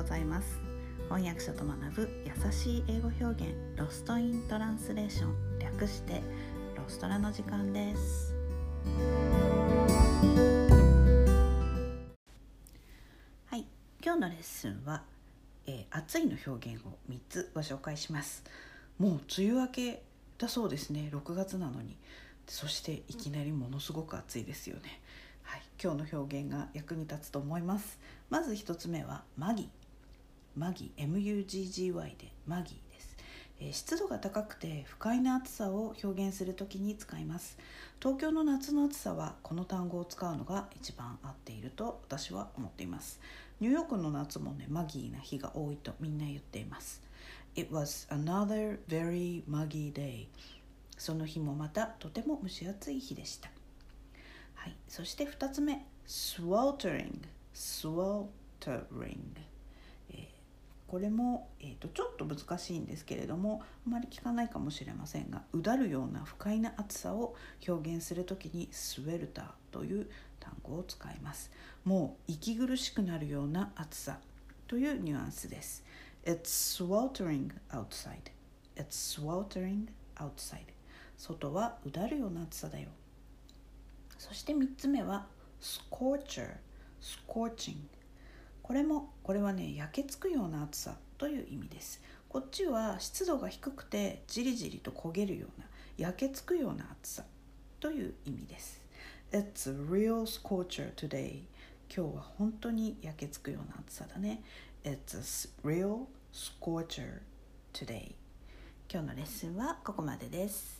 ございます。翻訳者と学ぶ優しい英語表現ロストイントランスレーション。略してロストラの時間です。はい。今日のレッスンは、えー、暑いの表現を3つご紹介します。もう梅雨明けだそうですね。6月なのに。そしていきなりものすごく暑いですよね。はい、今日の表現が役に立つと思います。まず1つ目はマギ。マギ MUGGY でマギです、え、湿度が高くて不快な暑さを表現するときに使います。東京の夏の暑さはこの単語を使うのが一番合っていると私は思っています。ニューヨークの夏もねマギーな日が多いとみんな言っています。It was another very muggy day その日もまたとても蒸し暑い日でした。はい、そして2つ目。Sweltering sweltering これも、えーと、ちょっと難しいんですけれどもあまり聞かないかもしれませんがうだるような不快な暑さを表現する時にスウェルターという単語を使います。もう息苦しくなるような暑さというニュアンスです。It's sweltering outside. It's sweltering outside. 外はうだるような暑さだよ。そして3つ目は scorcher scorching これもこれはね焼けつくような暑さという意味です。こっちは湿度が低くてじりじりと焦げるような焼けつくような暑さという意味です。It's a real scorcher today. 今日は本当に焼けつくような暑さだね。It's a real scorcher today. 今日のレッスンはここまでです。